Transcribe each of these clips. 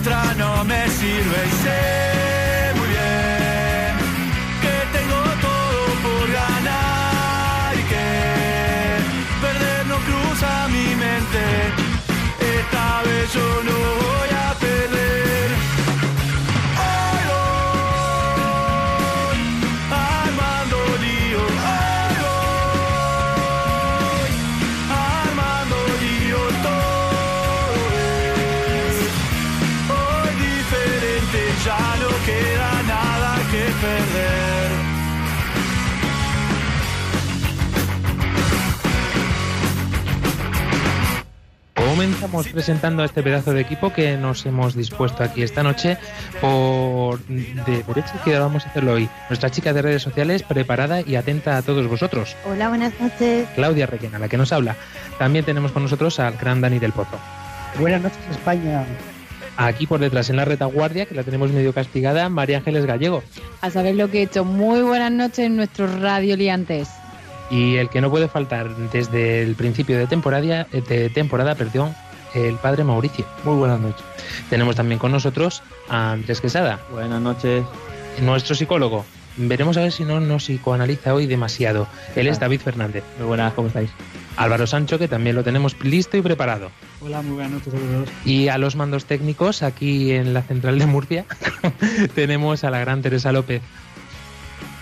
otra no me sirve y sé muy bien que tengo todo por ganar y que perder no cruza mi mente, esta vez yo no voy a Comenzamos presentando a este pedazo de equipo que nos hemos dispuesto aquí esta noche por de que vamos a hacerlo hoy. Nuestra chica de redes sociales preparada y atenta a todos vosotros. Hola, buenas noches. Claudia Requena, la que nos habla. También tenemos con nosotros al gran Dani del Pozo. Buenas noches, España. Aquí por detrás en la retaguardia, que la tenemos medio castigada, María Ángeles Gallego. A saber lo que he hecho. Muy buenas noches, nuestros radioliantes. Y el que no puede faltar desde el principio de temporada, de temporada perdón, el padre Mauricio. Muy buenas noches. Tenemos también con nosotros a Andrés Quesada, Buenas noches. nuestro psicólogo. Veremos a ver si no nos psicoanaliza hoy demasiado. Él es David Fernández. Muy buenas, ¿cómo estáis? Álvaro Sancho, que también lo tenemos listo y preparado. Hola, muy buenas noches a todos. Y a los mandos técnicos, aquí en la central de Murcia, tenemos a la gran Teresa López.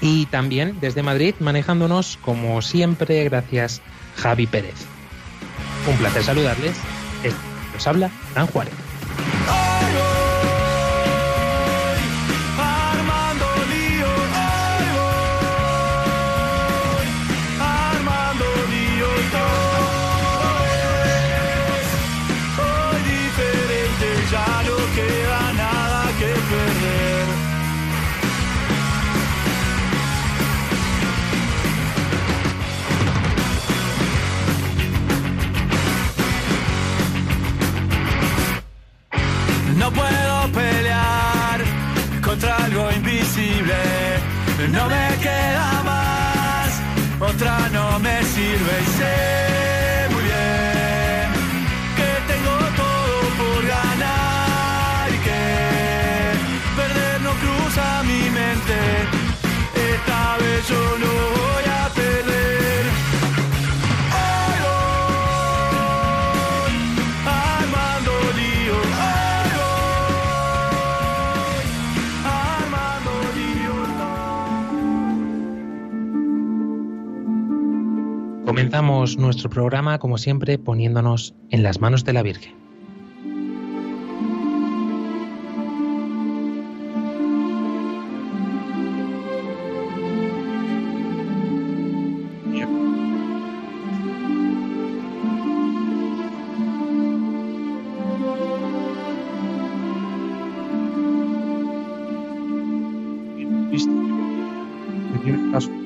Y también desde Madrid, manejándonos como siempre, gracias Javi Pérez. Un placer saludarles. Nos habla Fran Juárez. Otra no me sirve y sé muy bien que tengo todo por ganar y que perder no cruza mi mente. Esta vez yo no voy Comenzamos nuestro programa, como siempre, poniéndonos en las manos de la Virgen.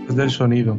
Del sonido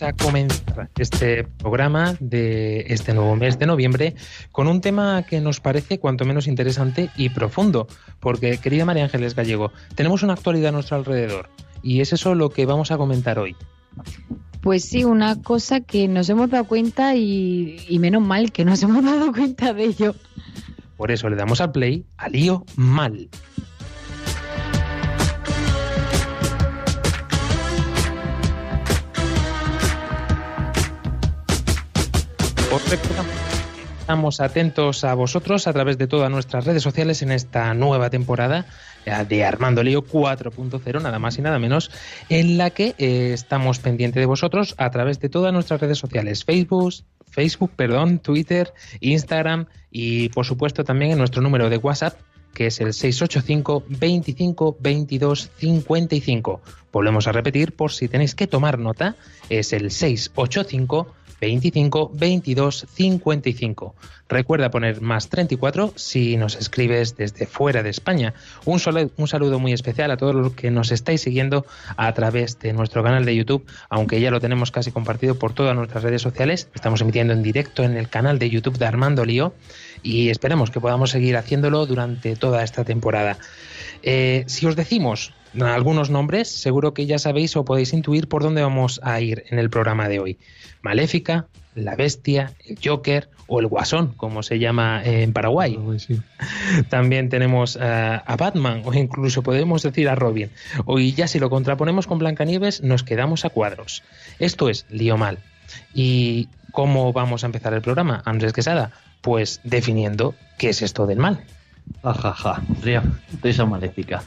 Vamos a comenzar este programa de este nuevo mes de noviembre con un tema que nos parece cuanto menos interesante y profundo, porque, querida María Ángeles Gallego, tenemos una actualidad a nuestro alrededor y es eso lo que vamos a comentar hoy. Pues sí, una cosa que nos hemos dado cuenta y, y menos mal que nos hemos dado cuenta de ello. Por eso le damos al play a lío mal. Estamos atentos a vosotros a través de todas nuestras redes sociales en esta nueva temporada de Armando Lío 4.0, nada más y nada menos, en la que eh, estamos pendientes de vosotros a través de todas nuestras redes sociales, Facebook, Facebook, perdón, Twitter, Instagram y por supuesto también en nuestro número de WhatsApp que es el 685 25 22 55. Volvemos a repetir por si tenéis que tomar nota, es el 685 25 22 55. Recuerda poner más 34 si nos escribes desde fuera de España. Un, un saludo muy especial a todos los que nos estáis siguiendo a través de nuestro canal de YouTube, aunque ya lo tenemos casi compartido por todas nuestras redes sociales. Estamos emitiendo en directo en el canal de YouTube de Armando Lío y esperemos que podamos seguir haciéndolo durante toda esta temporada. Eh, si os decimos algunos nombres, seguro que ya sabéis o podéis intuir por dónde vamos a ir en el programa de hoy. Maléfica, la bestia, el Joker o el Guasón, como se llama en Paraguay. Sí. También tenemos eh, a Batman o incluso podemos decir a Robin. Hoy ya si lo contraponemos con Blancanieves nos quedamos a cuadros. Esto es Lío Mal. ¿Y cómo vamos a empezar el programa, Andrés Quesada? Pues definiendo qué es esto del mal. Ajaja, risa maléfica.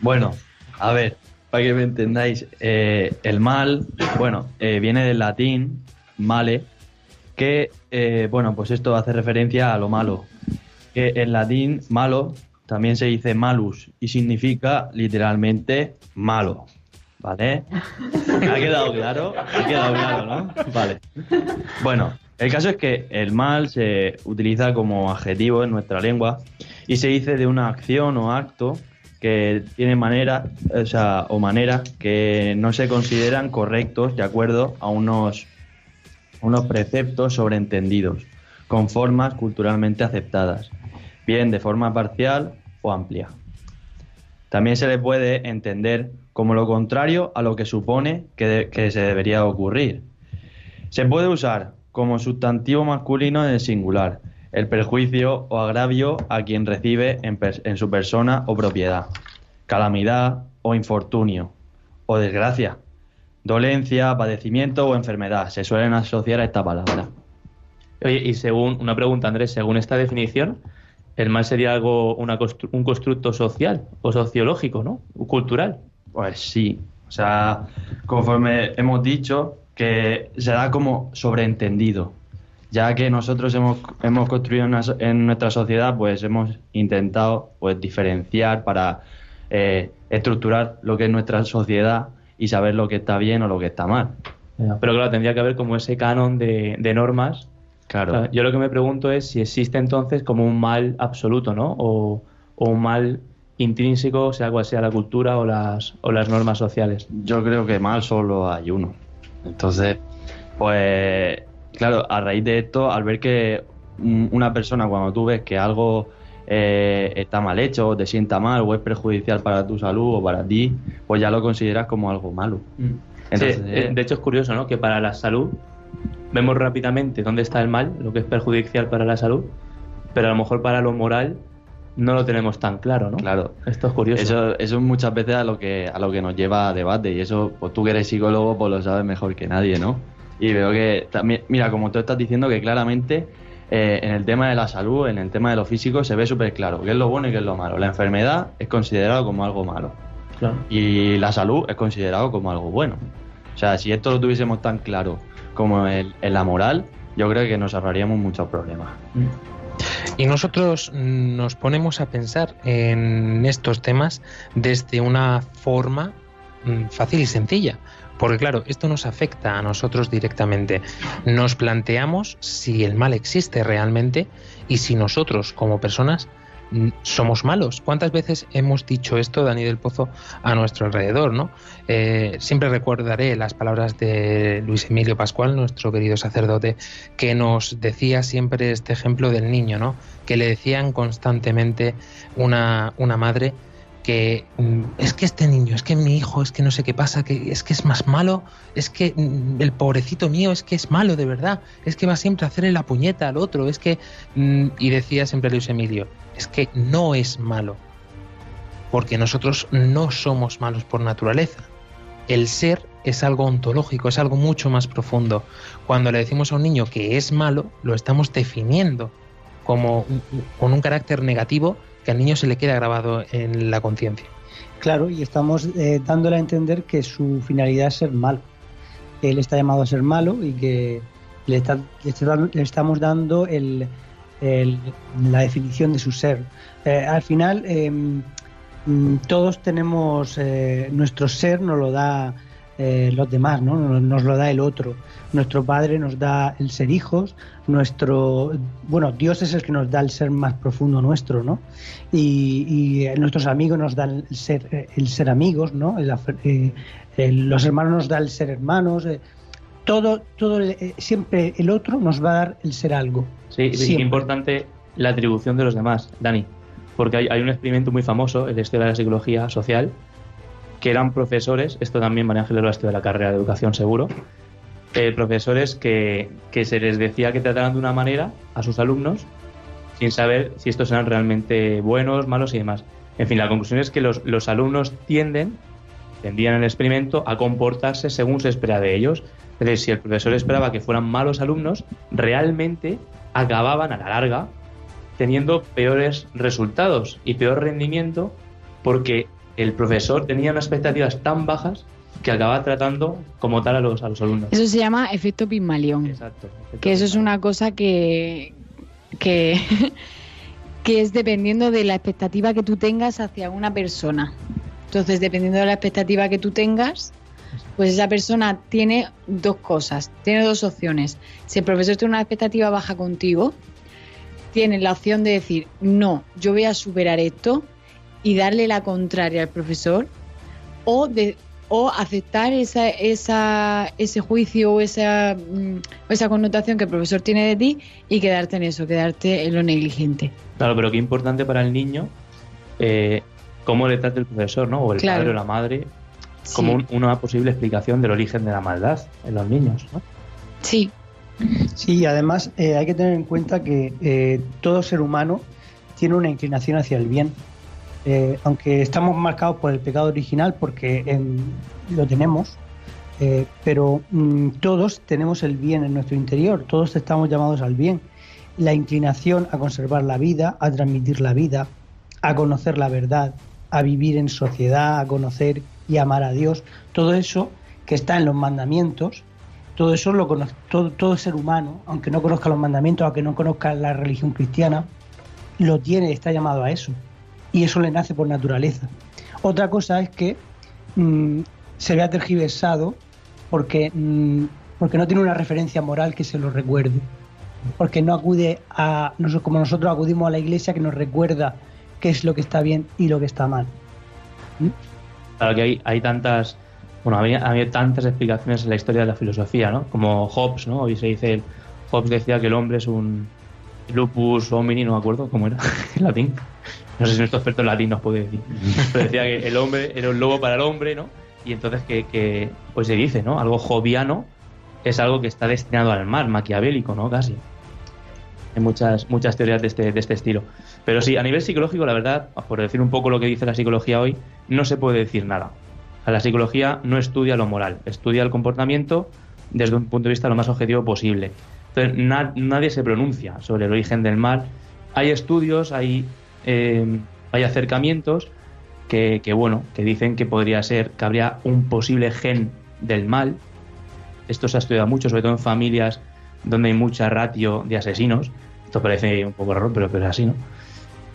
Bueno, a ver, para que me entendáis, eh, el mal, bueno, eh, viene del latín male, que, eh, bueno, pues esto hace referencia a lo malo. Que en latín malo también se dice malus y significa literalmente malo. ¿Vale? ¿Ha quedado claro? Ha quedado claro, ¿no? Vale. Bueno, el caso es que el mal se utiliza como adjetivo en nuestra lengua y se dice de una acción o acto que tiene manera, o sea, que no se consideran correctos de acuerdo a unos, unos preceptos sobreentendidos, con formas culturalmente aceptadas, bien de forma parcial o amplia. También se le puede entender como lo contrario a lo que supone que, que se debería ocurrir. Se puede usar como sustantivo masculino en el singular, el perjuicio o agravio a quien recibe en, en su persona o propiedad, calamidad o infortunio, o desgracia, dolencia, padecimiento o enfermedad. Se suelen asociar a esta palabra. Oye, y según una pregunta, Andrés, según esta definición, el mal sería algo, una constru- un constructo social o sociológico, ¿no? Cultural. Pues sí, o sea, conforme hemos dicho, que se da como sobreentendido, ya que nosotros hemos, hemos construido una en nuestra sociedad, pues hemos intentado pues diferenciar para eh, estructurar lo que es nuestra sociedad y saber lo que está bien o lo que está mal. Pero claro, tendría que haber como ese canon de, de normas. Claro. Claro, Yo lo que me pregunto es si existe entonces como un mal absoluto, ¿no? O, o un mal intrínseco, sea cual sea la cultura o las, o las normas sociales. Yo creo que mal solo hay uno. Entonces, pues, claro, a raíz de esto, al ver que mm, una persona, cuando tú ves que algo eh, está mal hecho, o te sienta mal, o es perjudicial para tu salud o para ti, pues ya lo consideras como algo malo. Entonces, Sí, eh, eh, de hecho es curioso, ¿no? Que para la salud vemos rápidamente dónde está el mal, lo que es perjudicial para la salud, pero a lo mejor para lo moral no lo tenemos tan claro, ¿no? Claro. Esto es curioso. Eso, eso es muchas veces a lo que a lo que nos lleva a debate y eso, pues tú que eres psicólogo, pues lo sabes mejor que nadie, ¿no? Y veo que también, mira, como tú estás diciendo que claramente eh, en el tema de la salud, en el tema de lo físico, se ve súper claro qué es lo bueno y qué es lo malo. La enfermedad es considerado como algo malo Claro. y la salud es considerado como algo bueno. O sea, si esto lo tuviésemos tan claro como en, en la moral, yo creo que nos ahorraríamos muchos problemas. Y nosotros mm, nos ponemos a pensar en estos temas desde una forma mm, fácil y sencilla. Porque claro, esto nos afecta a nosotros directamente. Nos planteamos si el mal existe realmente y si nosotros como personas somos malos. ¿Cuántas veces hemos dicho esto, Dani del Pozo, a nuestro alrededor? ¿no? Eh, siempre recordaré las palabras de Luis Emilio Pascual, nuestro querido sacerdote, que nos decía siempre este ejemplo del niño, ¿no? que le decían constantemente una, una madre que mm, es que este niño, es que mi hijo, es que no sé qué pasa, que es que es más malo, es que mm, el pobrecito mío es que es malo de verdad, es que va siempre a hacerle la puñeta al otro, es que mm, y decía siempre Luis Emilio, es que no es malo, porque nosotros no somos malos por naturaleza. El ser es algo ontológico, es algo mucho más profundo. Cuando le decimos a un niño que es malo, lo estamos definiendo como con un carácter negativo que al niño se le queda grabado en la conciencia. Claro, y estamos eh, dándole a entender que su finalidad es ser malo. Él está llamado a ser malo y que le, está- le estamos dando la definición de su ser. Eh, al final, eh, mm, todos tenemos eh, nuestro ser, nos lo da eh, los demás, ¿no? Nos, lo da el otro. Nuestro padre nos da el ser hijos, nuestro, bueno, Dios es el que nos da el ser más profundo nuestro, ¿no? Y, y, eh, nuestros amigos nos dan el ser, eh, el ser amigos, ¿no? El eh, el- los hermanos nos dan el ser hermanos. eh, todo, todo, siempre el otro nos va a dar el ser algo. Sí, qué importante la atribución de los demás, Dani. Porque hay, hay un experimento muy famoso la historia de la psicología social, que eran profesores, esto también María Ángeles lo ha estudiado la carrera de educación seguro, eh, profesores que, que se les decía que trataran de una manera a sus alumnos sin saber si estos eran realmente buenos, malos y demás. En fin, la conclusión es que los, los alumnos tienden, tendían en el experimento, a comportarse según se espera de ellos. Es decir, si el profesor esperaba que fueran malos alumnos, realmente acababan a la larga teniendo peores resultados y peor rendimiento porque el profesor tenía unas expectativas tan bajas que acababa tratando como tal a los, a los alumnos. Eso se llama efecto Pigmalión. Exacto. Que eso es una cosa que, que, que es dependiendo de la expectativa que tú tengas hacia una persona. Entonces, dependiendo de la expectativa que tú tengas, pues esa persona tiene dos cosas, tiene dos opciones. Si el profesor tiene una expectativa baja contigo, tiene la opción de decir, no, yo voy a superar esto y darle la contraria al profesor, o de o aceptar esa, esa, ese juicio o esa, mm, esa connotación que el profesor tiene de ti y quedarte en eso, quedarte en lo negligente. Claro, pero qué importante para el niño eh, cómo le trata el profesor, ¿no? O el Claro. padre o la madre, Sí. como un- una posible explicación del origen de la maldad en los niños, ¿no? Sí, Sí, y además eh, hay que tener en cuenta que eh, todo ser humano tiene una inclinación hacia el bien. Eh, aunque estamos marcados por el pecado original porque em, lo tenemos, eh, pero mm, todos tenemos el bien en nuestro interior, todos estamos llamados al bien. La inclinación a conservar la vida, a transmitir la vida, a conocer la verdad, a vivir en sociedad, a conocer y amar a Dios, todo eso que está en los mandamientos, todo eso lo conoce, todo ser humano, aunque no conozca los mandamientos, aunque no conozca la religión cristiana, lo tiene, está llamado a eso. Y eso le nace por naturaleza. Otra cosa es que mm, se vea tergiversado porque, mm, porque no tiene una referencia moral que se lo recuerde. Porque no acude a, como nosotros acudimos a la iglesia que nos recuerda qué es lo que está bien y lo que está mal. Claro que hay, hay tantas, bueno, había, había tantas explicaciones en la historia de la filosofía, ¿no? Como Hobbes, ¿no? Hoy se dice, Hobbes decía que el hombre es un lupus homini, no me acuerdo cómo era en latín. No sé si nuestro experto en latín nos puede decir. Pero decía que el hombre era un lobo para el hombre, ¿no? Y entonces que, que, pues se dice, ¿no? Algo joviano es algo que está destinado al mal, maquiavélico, ¿no? Casi. Hay muchas, muchas teorías de este, de este estilo. Pero sí, a nivel psicológico, la verdad, por decir un poco lo que dice la psicología hoy, no se puede decir nada. O sea, la psicología no estudia lo moral, estudia el comportamiento desde un punto de vista lo más objetivo posible. Entonces, na- nadie se pronuncia sobre el origen del mal. Hay estudios, hay, eh, hay acercamientos que, que, bueno, que dicen que podría ser, que habría un posible gen del mal. Esto se ha estudiado mucho, sobre todo en familias donde hay mucha ratio de asesinos. Esto parece un poco raro, pero, pero es así, ¿no?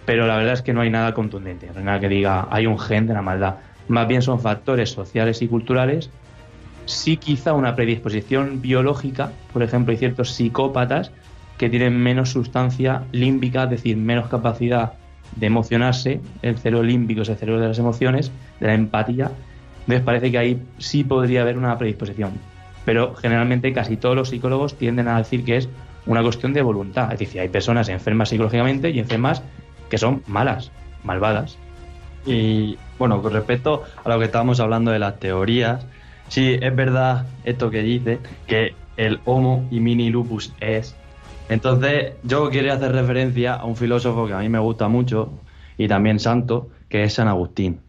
Pero la verdad es que no hay nada contundente, no hay nada que diga hay un gen de la maldad. Más bien son factores sociales y culturales. Sí, quizá una predisposición biológica, por ejemplo, hay ciertos psicópatas que tienen menos sustancia límbica, es decir, menos capacidad de emocionarse. El cerebro límbico es el cerebro de las emociones, de la empatía. Entonces parece que ahí sí podría haber una predisposición. Pero generalmente casi todos los psicólogos tienden a decir que es una cuestión de voluntad. Es decir, hay personas enfermas psicológicamente y enfermas que son malas, malvadas. Y bueno, con respecto a lo que estábamos hablando de las teorías, sí, es verdad esto que dice, que el Homo y mini lupus es. Entonces, yo quería hacer referencia a un filósofo que a mí me gusta mucho y también santo, que es San Agustín,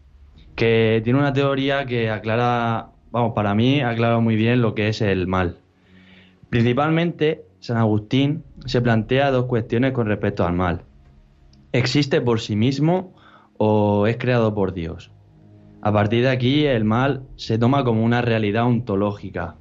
que tiene una teoría que aclara, vamos, para mí aclara muy bien lo que es el mal. Principalmente, San Agustín se plantea dos cuestiones con respecto al mal. ¿Existe por sí mismo o es creado por Dios? A partir de aquí, el mal se toma como una realidad ontológica.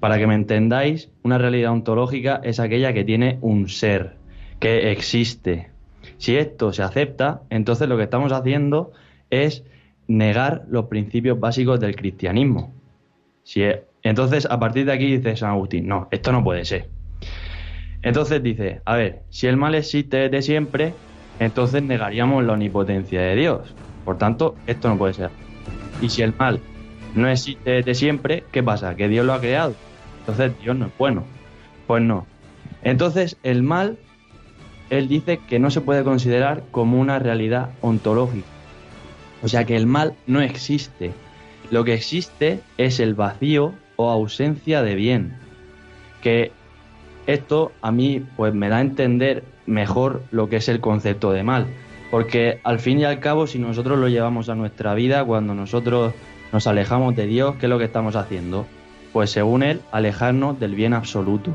Para que me entendáis, una realidad ontológica es aquella que tiene un ser, que existe. Si esto se acepta, entonces lo que estamos haciendo es negar los principios básicos del cristianismo. Si e- entonces, a partir de aquí dice San Agustín, no, esto no puede ser. Entonces dice, a ver, si el mal existe desde siempre, entonces negaríamos la omnipotencia de Dios. Por tanto, esto no puede ser. Y si el mal no existe desde siempre, ¿qué pasa? Que Dios lo ha creado. Entonces Dios no es bueno. Pues no. Entonces el mal, él dice que no se puede considerar como una realidad ontológica. O sea que el mal no existe. Lo que existe es el vacío o ausencia de bien. Que esto a mí pues me da a entender mejor lo que es el concepto de mal. Porque al fin y al cabo, si nosotros lo llevamos a nuestra vida, cuando nosotros nos alejamos de Dios, ¿qué es lo que estamos haciendo? Pues según él, alejarnos del bien absoluto.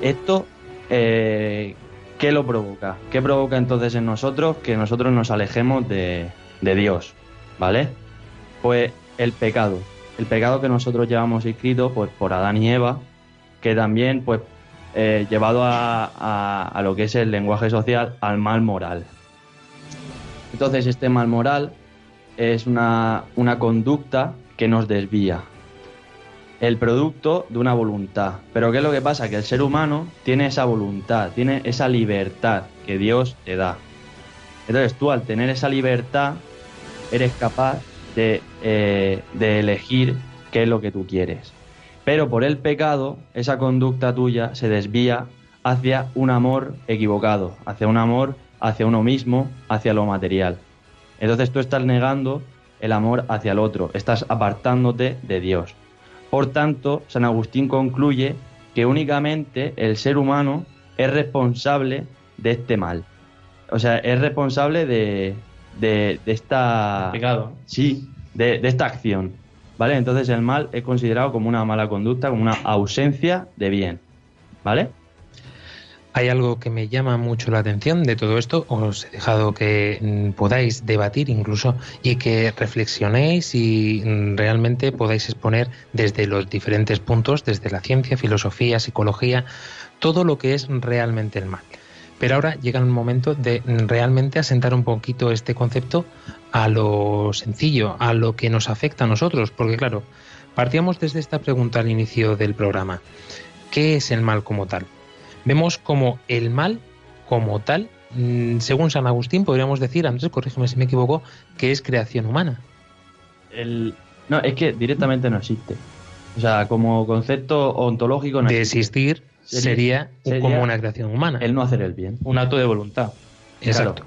Esto, eh, ¿qué lo provoca? ¿Qué provoca entonces en nosotros que nosotros nos alejemos de, de Dios? ¿Vale? Pues el pecado. El pecado que nosotros llevamos escrito pues, por Adán y Eva, que también, pues, eh, llevado a, lo que es el lenguaje social, al mal moral. Entonces, este mal moral es una, una conducta que nos desvía. El producto de una voluntad. Pero ¿qué es lo que pasa? Que el ser humano tiene esa voluntad, tiene esa libertad que Dios te da. Entonces tú al tener esa libertad eres capaz de, eh, de elegir qué es lo que tú quieres. Pero por el pecado, esa conducta tuya se desvía hacia un amor equivocado, hacia un amor hacia uno mismo, hacia lo material. Entonces tú estás negando el amor hacia el otro, estás apartándote de Dios. Por tanto, San Agustín concluye que únicamente el ser humano es responsable de este mal. O sea, es responsable de, de, de esta... Pecado. Sí, de, de esta acción. ¿Vale? Entonces el mal es considerado como una mala conducta, como una ausencia de bien. ¿Vale? Hay algo que me llama mucho la atención de todo esto, os he dejado que mm, podáis debatir incluso y que reflexionéis y mm, realmente podáis exponer desde los diferentes puntos, desde la ciencia, filosofía, psicología, todo lo que es realmente el mal. Pero ahora llega el momento de realmente asentar un poquito este concepto a lo sencillo, a lo que nos afecta a nosotros, porque claro, partíamos desde esta pregunta al inicio del programa. ¿Qué es el mal como tal? Vemos como el mal como tal, mm, según San Agustín, podríamos decir, Andrés, corrígeme si me equivoco, que es creación humana. El... No, es que directamente no existe. O sea, como concepto ontológico no De existe. existir sería, sería como una creación humana. El no hacer el bien. Un acto de voluntad. Exacto.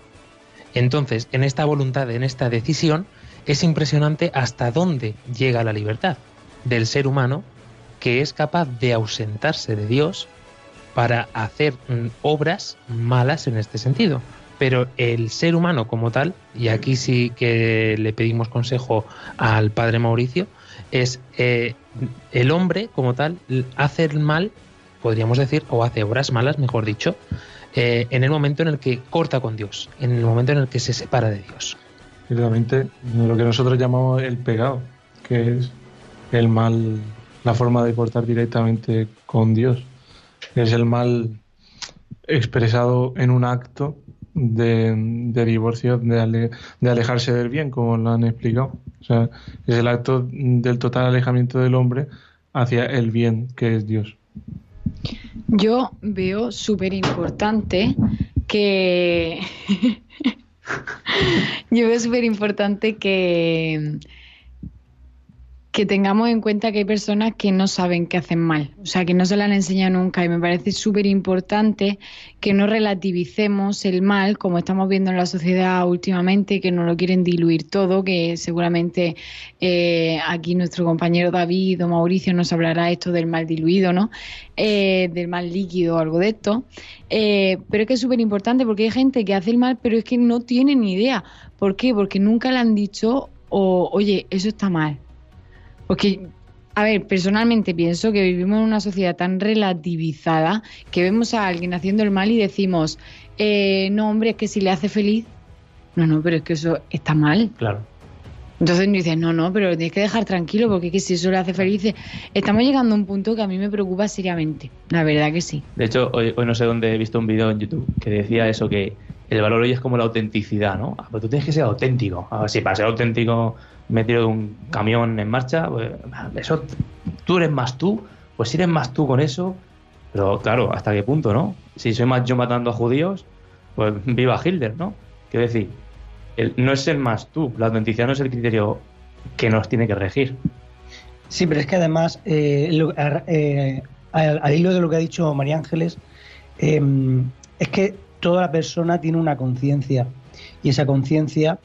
Entonces, en esta voluntad, en esta decisión, es impresionante hasta dónde llega la libertad del ser humano que es capaz de ausentarse de Dios para hacer mm, obras malas en este sentido. Pero el ser humano como tal, y aquí sí que le pedimos consejo al padre Mauricio, es eh, el hombre como tal hace el mal, podríamos decir, o hace obras malas, mejor dicho, eh, en el momento en el que corta con Dios, en el momento en el que se separa de Dios. Realmente lo que nosotros llamamos el pecado, que es el mal, la forma de cortar directamente con Dios. Es el mal expresado en un acto de, divorcio, de, de alejarse del bien, como lo han explicado. O sea, es el acto del total alejamiento del hombre hacia el bien que es Dios. Yo veo súper importante que. Yo veo súper importante que. Que tengamos en cuenta que hay personas que no saben que hacen mal, o sea, que no se la han enseñado nunca y me parece súper importante que no relativicemos el mal como estamos viendo en la sociedad últimamente, que no lo quieren diluir todo, que seguramente eh, aquí nuestro compañero David o Mauricio nos hablará esto del mal diluido, ¿no? Eh, del mal líquido o algo de esto. Eh, pero es que es súper importante porque hay gente que hace el mal pero es que no tiene ni idea. ¿Por qué? Porque nunca le han dicho, o, oye, eso está mal porque, a ver, personalmente pienso que vivimos en una sociedad tan relativizada que vemos a alguien haciendo el mal y decimos, eh, no, hombre, es que si le hace feliz. No, no, pero es que eso está mal. Claro. Entonces me dices, no, no, pero lo tienes que dejar tranquilo porque es que si eso le hace feliz. Estamos llegando a un punto que a mí me preocupa seriamente. La verdad que sí. De hecho, hoy, hoy no sé dónde he visto un vídeo en YouTube que decía eso, que el valor hoy es como la autenticidad, ¿no? Ah, pues tú tienes que ser auténtico. A ver, si para ser auténtico me tiro de un camión en marcha, pues, eso, tú eres más tú, pues si eres más tú con eso, pero claro, ¿hasta qué punto, no? Si soy más yo matando a judíos, pues viva Hitler, ¿no? Quiero decir, el- no es ser más tú, la autenticidad no es el criterio que nos tiene que regir. Sí, pero es que además, eh, lo- eh, al, al hilo de lo que ha dicho María Ángeles, eh, es que toda persona tiene una conciencia y esa conciencia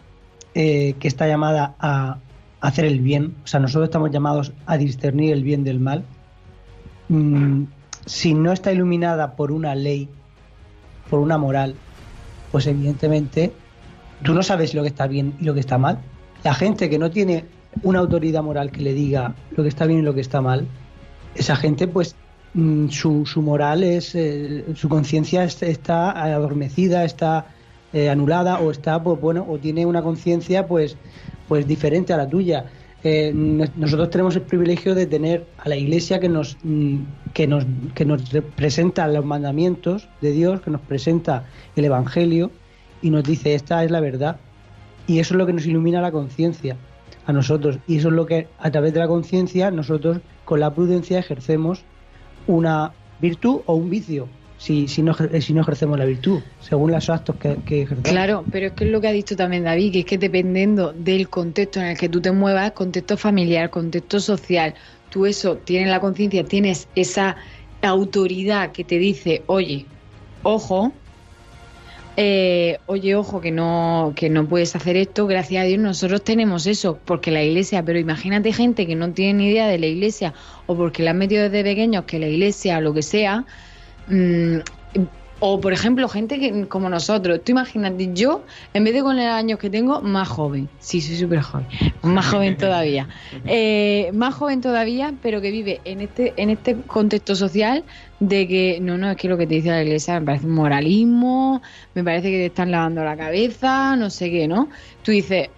eh, que está llamada a hacer el bien, o sea, nosotros estamos llamados a discernir el bien del mal, mm, si no está iluminada por una ley, por una moral, pues evidentemente tú no sabes lo que está bien y lo que está mal. La gente que no tiene una autoridad moral que le diga lo que está bien y lo que está mal, esa gente pues mm, su, moral es, eh, su conciencia es- está adormecida, está eh, anulada o está pues bueno o tiene una conciencia pues pues diferente a la tuya. Eh, no- nosotros tenemos el privilegio de tener a la Iglesia que nos mm, que nos que nos presenta los mandamientos de Dios, que nos presenta el Evangelio y nos dice esta es la verdad y eso es lo que nos ilumina la conciencia a nosotros. Y eso es lo que a través de la conciencia nosotros con la prudencia ejercemos una virtud o un vicio si, si, no, ejer- si no ejercemos la virtud según los actos que, ejercemos. Claro, pero es que es lo que ha dicho también David, que es que dependiendo del contexto en el que tú te muevas, contexto familiar, contexto social, tú eso tienes la conciencia, tienes esa autoridad que te dice, oye, ojo, eh, oye, ojo, que no, que no puedes hacer esto, gracias a Dios nosotros tenemos eso, porque la iglesia, pero imagínate gente que no tiene ni idea de la iglesia, o porque la han metido desde pequeños que la iglesia, lo que sea, mm, o por ejemplo, gente que como nosotros, tú imagínate, yo, en vez de con los años que tengo, más joven, sí, soy súper joven, más joven todavía, Eh, más joven todavía, pero que vive en este, en este contexto social de que, no, no, es que lo que te dice la iglesia me parece un moralismo, me parece que te están lavando la cabeza, no sé qué, ¿no? Tú dices,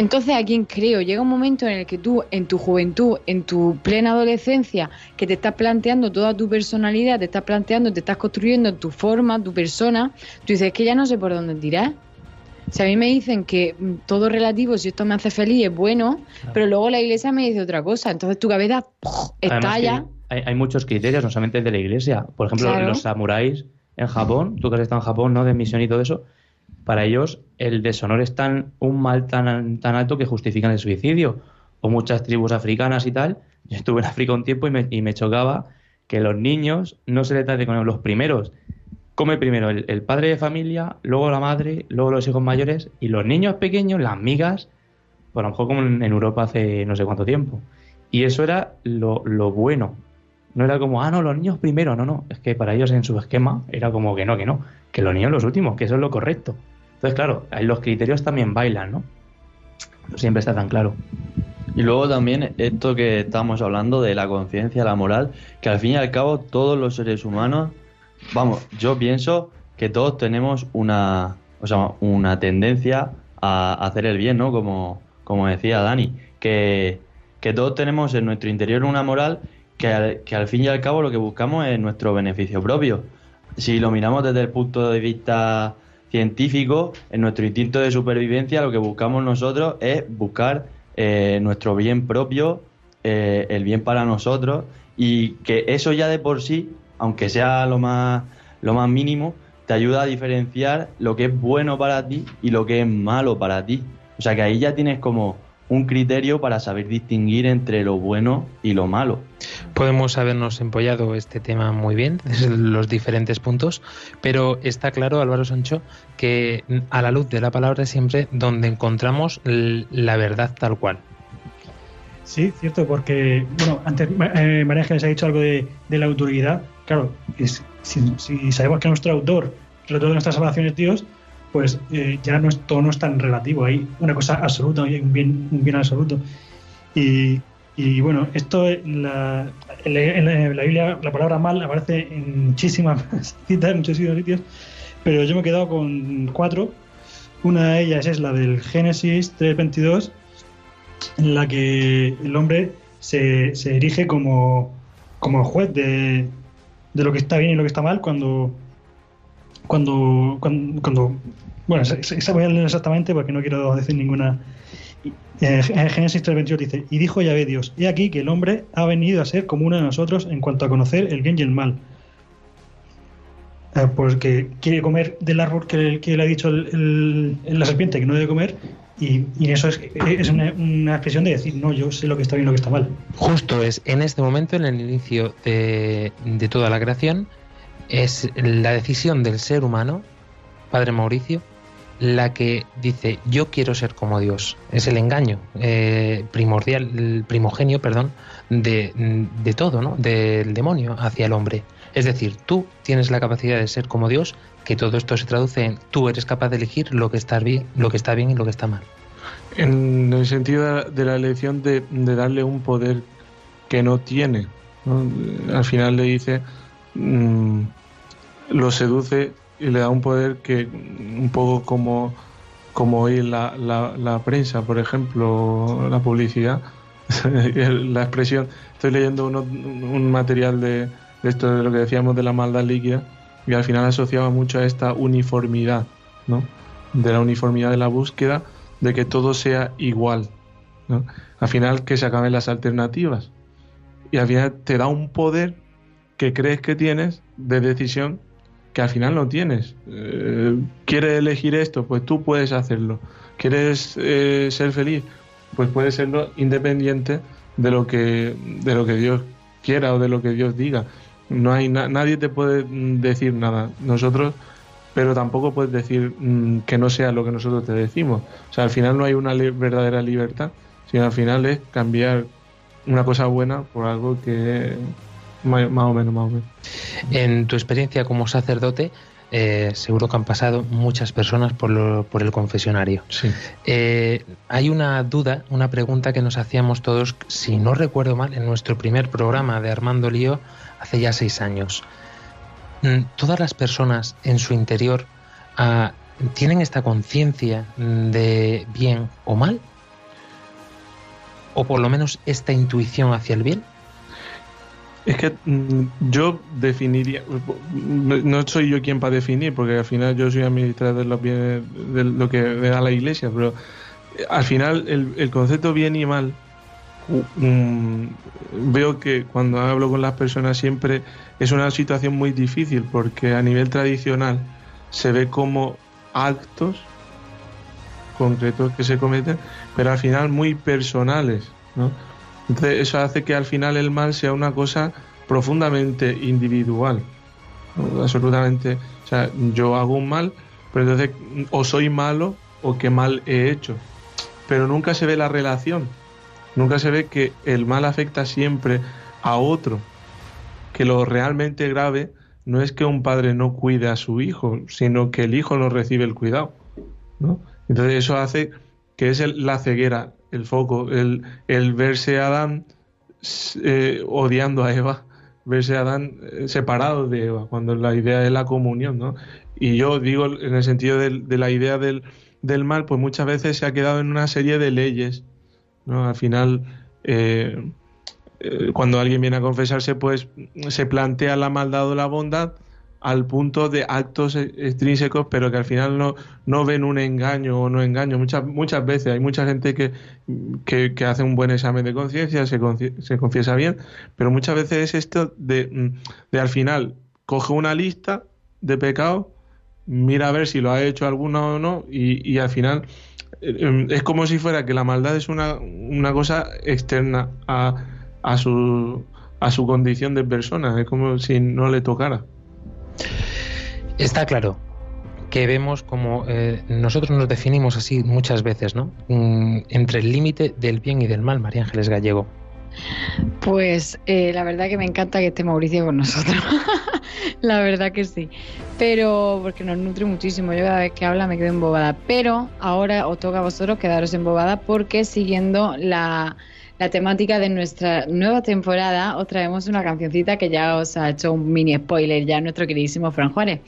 entonces, ¿a quién creo? Llega un momento en el que tú, en tu juventud, en tu plena adolescencia, que te estás planteando toda tu personalidad, te estás planteando, te estás construyendo tu forma, tu persona, tú dices, es que ya no sé por dónde tirar. Si a mí me dicen que mm, todo relativo, si esto me hace feliz, es bueno, pero luego la iglesia me dice otra cosa. Entonces tu cabeza estalla. hay, hay muchos criterios, no solamente de la iglesia. Por ejemplo, Claro. los samuráis en Japón, tú que has estado en Japón, ¿no? De misión y todo eso. Para ellos, el deshonor es tan, un mal tan, tan alto que justifican el suicidio. O muchas tribus africanas y tal. Yo estuve en África un tiempo y me, y me chocaba que los niños no se les trate con los primeros. Come primero el, el padre de familia, luego la madre, luego los hijos mayores y los niños pequeños, las migas, pues a lo mejor como en, en Europa hace no sé cuánto tiempo. Y eso era lo, lo bueno. No era como, ah, no, los niños primero, no, no. Es que para ellos en su esquema era como que no, que no. Que los niños los últimos, que eso es lo correcto. Entonces, claro, los criterios también bailan, ¿no? No siempre está tan claro. Y luego también esto que estamos hablando de la conciencia, la moral, que al fin y al cabo todos los seres humanos, vamos, yo pienso que todos tenemos una, o sea, una tendencia a hacer el bien, ¿no? Como, como decía Dani, que, que todos tenemos en nuestro interior una moral que al, que al fin y al cabo lo que buscamos es nuestro beneficio propio. Si lo miramos desde el punto de vista científico, en nuestro instinto de supervivencia lo que buscamos nosotros es buscar eh, nuestro bien propio, eh, el bien para nosotros y que eso ya de por sí, aunque sea lo más, lo más mínimo, te ayuda a diferenciar lo que es bueno para ti y lo que es malo para ti. O sea que ahí ya tienes como un criterio para saber distinguir entre lo bueno y lo malo. Podemos habernos empollado este tema muy bien, desde los diferentes puntos, pero está claro, Álvaro Sancho, que a la luz de la palabra es siempre donde encontramos la verdad tal cual. Sí, cierto, porque, bueno, antes eh, María Ángeles ha dicho algo de, la autoridad. Claro, si, sabemos que nuestro autor, el autor de nuestras salvación es Dios, pues eh, ya no es, todo no es tan relativo, hay una cosa absoluta, un bien, un bien absoluto. Y, y bueno, esto la, en, la, Biblia, la palabra mal aparece en muchísimas citas, en muchísimos sitios, pero yo me he quedado con cuatro. Una de ellas es la del Génesis 3.22, en la que el hombre se, se erige como, como juez de, de lo que está bien y lo que está mal cuando cuando, cuando, bueno, esa voy a leer exactamente porque no quiero decir ninguna. En Génesis 3.28 dice, y dijo Yahvé Dios, he aquí que el hombre ha venido a ser como uno de nosotros en cuanto a conocer el bien y el mal. Eh, porque quiere comer del árbol que, le ha dicho la serpiente que no debe comer y, eso es, una, expresión de decir, no, yo sé lo que está bien y lo que está mal. Justo es en este momento, en el inicio de toda la creación, es la decisión del ser humano, Padre Mauricio, la que dice yo quiero ser como Dios. Es el engaño eh, primordial, el primogenio, perdón, de, de todo, ¿no? Del demonio hacia el hombre. Es decir, tú tienes la capacidad de ser como Dios, que todo esto se traduce en tú eres capaz de elegir lo que está bien, lo que está bien y lo que está mal. En el sentido de la elección de, darle un poder que no tiene. Al final le dice, mm, lo seduce y le da un poder que un poco como, como hoy la, la, prensa, por ejemplo, la publicidad, la expresión. Estoy leyendo un material de, esto de lo que decíamos de la maldad líquida y al final asociaba mucho a esta uniformidad, ¿no? De la uniformidad de la búsqueda, de que todo sea igual, ¿no? Al final que se acaben las alternativas y al final te da un poder que crees que tienes de decisión que al final no tienes. Eh, ¿Quieres elegir esto? Pues tú puedes hacerlo. ¿Quieres eh, ser feliz? Pues puedes serlo independiente de lo que de lo que Dios quiera o de lo que Dios diga. No hay nadie te puede decir nada. Nosotros, pero tampoco puedes decir mm, que no sea lo que nosotros te decimos. O sea, al final no hay una verdadera libertad, sino al final es cambiar una cosa buena por algo que más, o menos, más o menos. En tu experiencia como sacerdote, eh, seguro que han pasado muchas personas por, por el confesionario. Sí. Eh, hay una duda, una pregunta que nos hacíamos todos, si no recuerdo mal, en nuestro primer programa de Armando Lío hace ya seis años. Mm, ¿Todas las personas en su interior ah, tienen esta conciencia de bien o mal? ¿O por lo menos esta intuición hacia el bien? Es que mm, yo definiría, no, soy yo quien para definir, porque al final yo soy administrador de, los bienes, de lo que da la iglesia, pero eh, al final el, concepto bien y mal, mm, veo que cuando hablo con las personas siempre es una situación muy difícil, porque a nivel tradicional se ve como actos concretos que se cometen, pero al final muy personales, ¿no? Entonces eso hace que al final el mal sea una cosa profundamente individual. Absolutamente. O sea, yo hago un mal, pero entonces o soy malo o qué mal he hecho. Pero nunca se ve la relación. Nunca se ve que el mal afecta siempre a otro. Que lo realmente grave no es que un padre no cuide a su hijo, sino que el hijo no recibe el cuidado. Entonces eso hace que es la ceguera el foco, el, el verse a Adán eh, odiando a Eva, verse a Adán eh, separado de Eva, cuando la idea es la comunión, ¿no? Y yo digo, en el sentido de, la idea del, del, mal, pues muchas veces se ha quedado en una serie de leyes, ¿no? Al final, eh, cuando alguien viene a confesarse, pues se plantea la maldad o la bondad, al punto de actos e-, extrínsecos, pero que al final no, no ven un engaño o no engaño. Muchas, muchas veces hay mucha gente que, que, hace un buen examen de conciencia, se, se, confiesa bien, pero muchas veces es esto de, de, al final coge una lista de pecados, mira a ver si lo ha hecho alguno o no, y, y al final eh, es como si fuera que la maldad es una, una cosa externa a, a, su, a su condición de persona, es como si no le tocara. Está claro que vemos como eh, nosotros nos definimos así muchas veces, ¿no? Mm, entre el límite del bien y del mal, María Ángeles Gallego. Pues eh, la verdad que me encanta que esté Mauricio con nosotros. la verdad que sí. Pero porque nos nutre muchísimo. Yo cada vez que habla me quedo embobada. Pero ahora os toca a vosotros quedaros embobada porque siguiendo la, la temática de nuestra nueva temporada os traemos una cancioncita que ya os ha hecho un mini spoiler ya nuestro queridísimo Fran Juárez.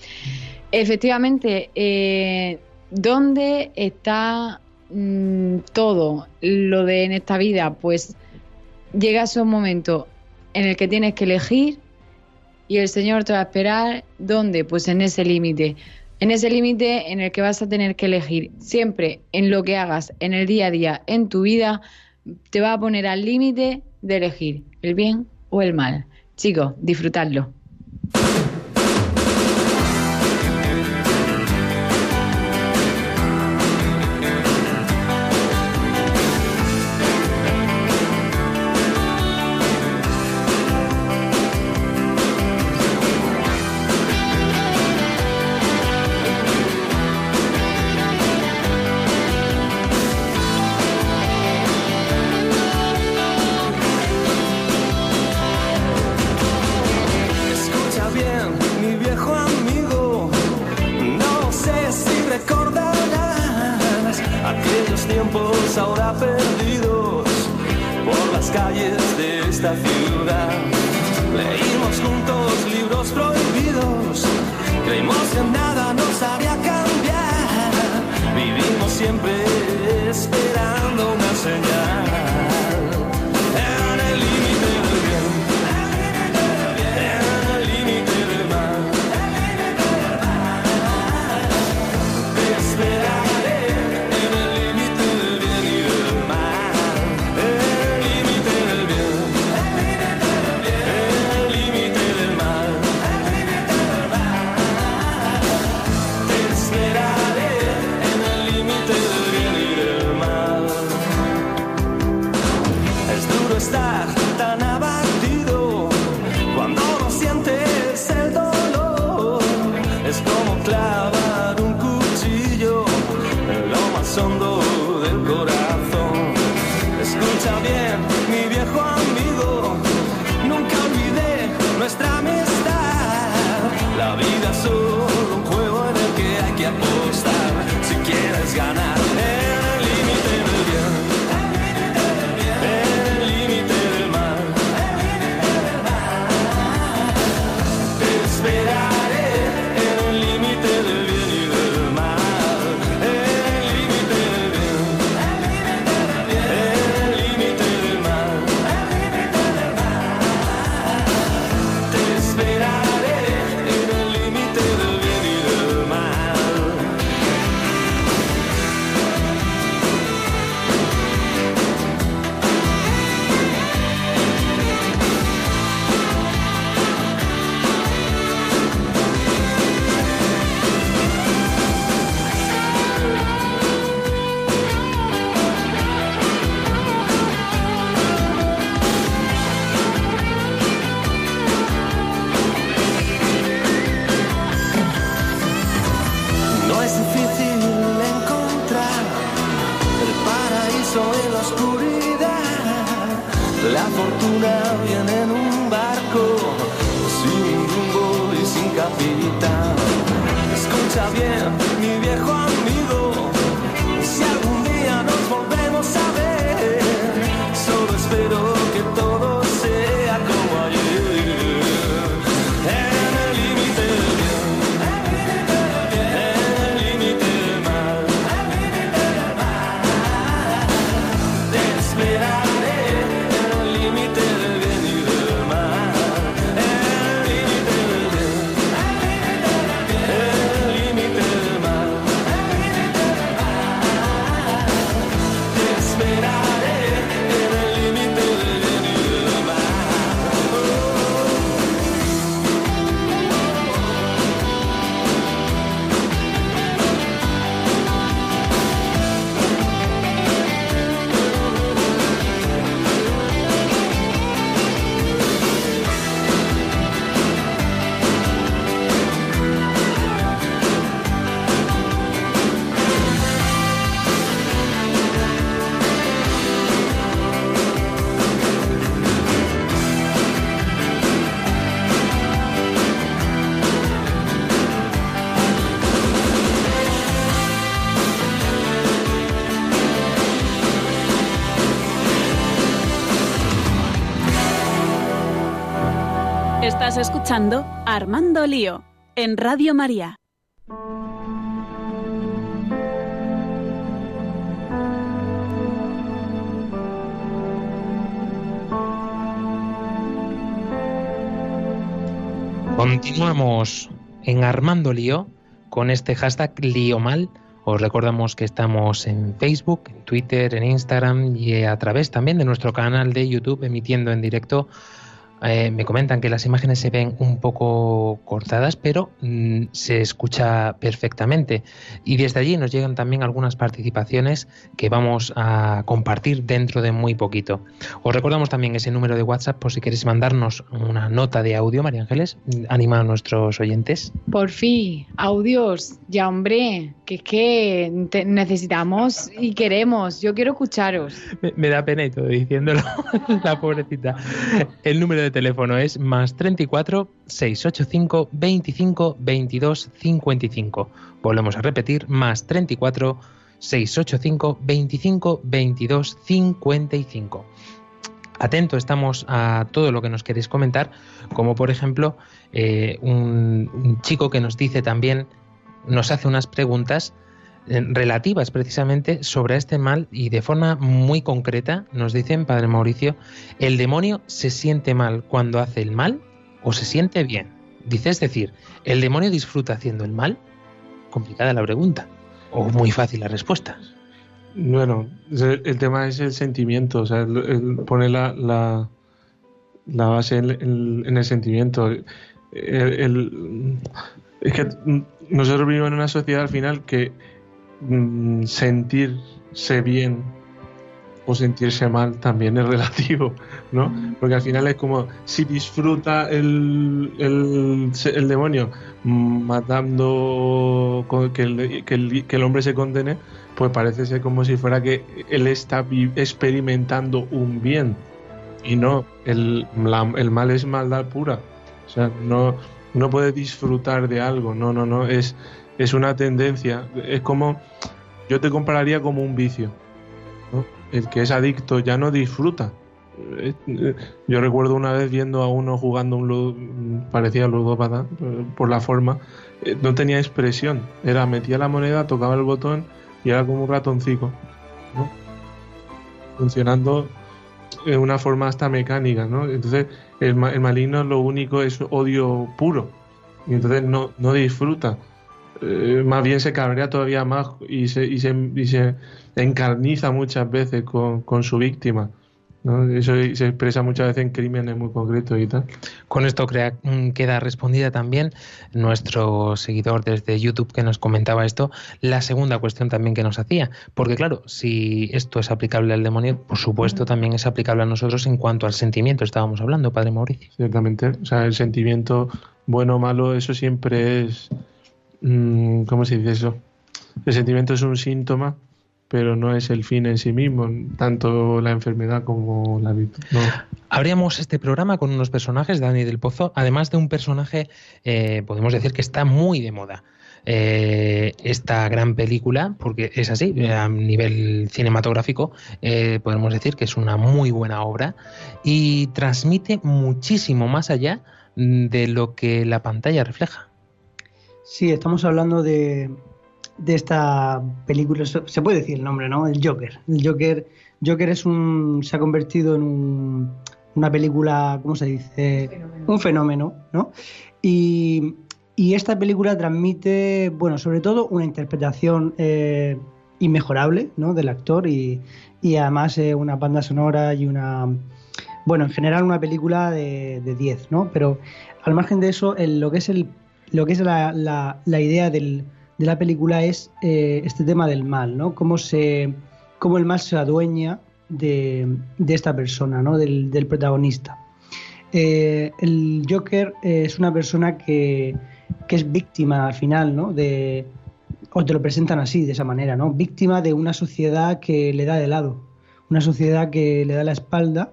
Efectivamente, eh, ¿dónde está mm, todo lo de en esta vida? Pues llega un momento en el que tienes que elegir y el Señor te va a esperar. ¿Dónde? Pues en ese límite. En ese límite en el que vas a tener que elegir siempre en lo que hagas en el día a día, en tu vida, te va a poner al límite de elegir el bien o el mal. Chicos, disfrutadlo. Armando Lío en Radio María. Continuamos en Armando Lío con este hashtag Lío Mal. Os recordamos que estamos en Facebook, en Twitter, en Instagram y a través también de nuestro canal de YouTube emitiendo en directo eh, me comentan que las imágenes se ven un poco cortadas, pero mm, se escucha perfectamente. Y desde allí nos llegan también algunas participaciones que vamos a compartir dentro de muy poquito. Os recordamos también ese número de WhatsApp por si queréis mandarnos una nota de audio, María Ángeles. Anima a nuestros oyentes. Por fin, audios, ya hombre, que es que necesitamos y queremos. Yo quiero escucharos. Me, me da pena y todo diciéndolo, la pobrecita. El número de teléfono es más 34 685 25 22 55. Volvemos a repetir, más 34 685 25 22 55. Atento estamos a todo lo que nos queréis comentar, como por ejemplo eh, un chico que nos dice también, nos hace unas preguntas eh, relativas precisamente sobre este mal y de forma muy concreta nos dicen, Padre Mauricio, ¿el demonio se siente mal cuando hace el mal o se siente bien? Dice, es decir, ¿el demonio disfruta haciendo el mal? Complicada la pregunta. O muy fácil la respuesta. Bueno, el, tema es el sentimiento, o sea, el, poner la, la, la base en, en- el sentimiento. El- es que nosotros vivimos en una sociedad al final que mm, sentirse bien o sentirse mal también es relativo, ¿no? Porque al final es como si disfruta el, el, el demonio matando con- que el, que, el, que el hombre se condene, pues parece ser como si fuera que él está experimentando un bien y no, el, el mal es maldad pura. O sea, no, no puede disfrutar de algo, no, no, no, es, es una tendencia. Es como, yo te compararía como un vicio. El que es adicto ya no disfruta. Eh, Yo recuerdo una vez viendo a uno jugando un ludo, parecía ludópata eh, por la forma, eh, no tenía expresión, era metía la moneda, tocaba el botón y era como un ratoncico, funcionando de una forma hasta mecánica, ¿no? Entonces el, ma- el maligno lo único es odio puro y entonces no, no disfruta. Eh, más bien se cabrea todavía más y se, y se, y se encarniza muchas veces con, con su víctima. ¿No? Eso se expresa muchas veces en crímenes muy concretos y tal. Con esto crea- mm, queda respondida también nuestro seguidor desde YouTube que nos comentaba esto, la segunda cuestión también que nos hacía. Porque claro, si esto es aplicable al demonio, por supuesto también es aplicable a nosotros en cuanto al sentimiento. Estábamos hablando, Padre Mauricio. Ciertamente. O sea, el sentimiento bueno o malo, eso siempre es. mm, ¿Cómo se dice eso? El sentimiento es un síntoma, pero no es el fin en sí mismo, tanto la enfermedad como la virtud. No. Abríamos este programa con unos personajes, Dani del Pozo, además de un personaje, eh, podemos decir que está muy de moda. Eh, esta gran película, porque es así, eh, a nivel cinematográfico, eh, podemos decir que es una muy buena obra y transmite muchísimo más allá mm, de lo que la pantalla refleja. Sí, estamos hablando de, de esta película, se puede decir el nombre, ¿no? El Joker. El Joker, Joker es un, se ha convertido en un- una película, ¿cómo se dice? Un fenómeno, ¿no? Y, y esta película transmite, bueno, sobre todo una interpretación eh, inmejorable, ¿no? Del actor y, y además eh, una banda sonora y una, bueno, en general una película de, de 10, ¿no? Pero al margen de eso, el- lo que es el lo que es la, la- la idea del- de la película es eh, este tema del mal, ¿no? Cómo, se, cómo el mal se adueña de, de esta persona, ¿no? Del, del protagonista. Eh, el Joker es una persona que, que es víctima al final, ¿no? De, o te lo presentan así, de esa manera, ¿no? Víctima de una sociedad que le da de lado, una sociedad que le da la espalda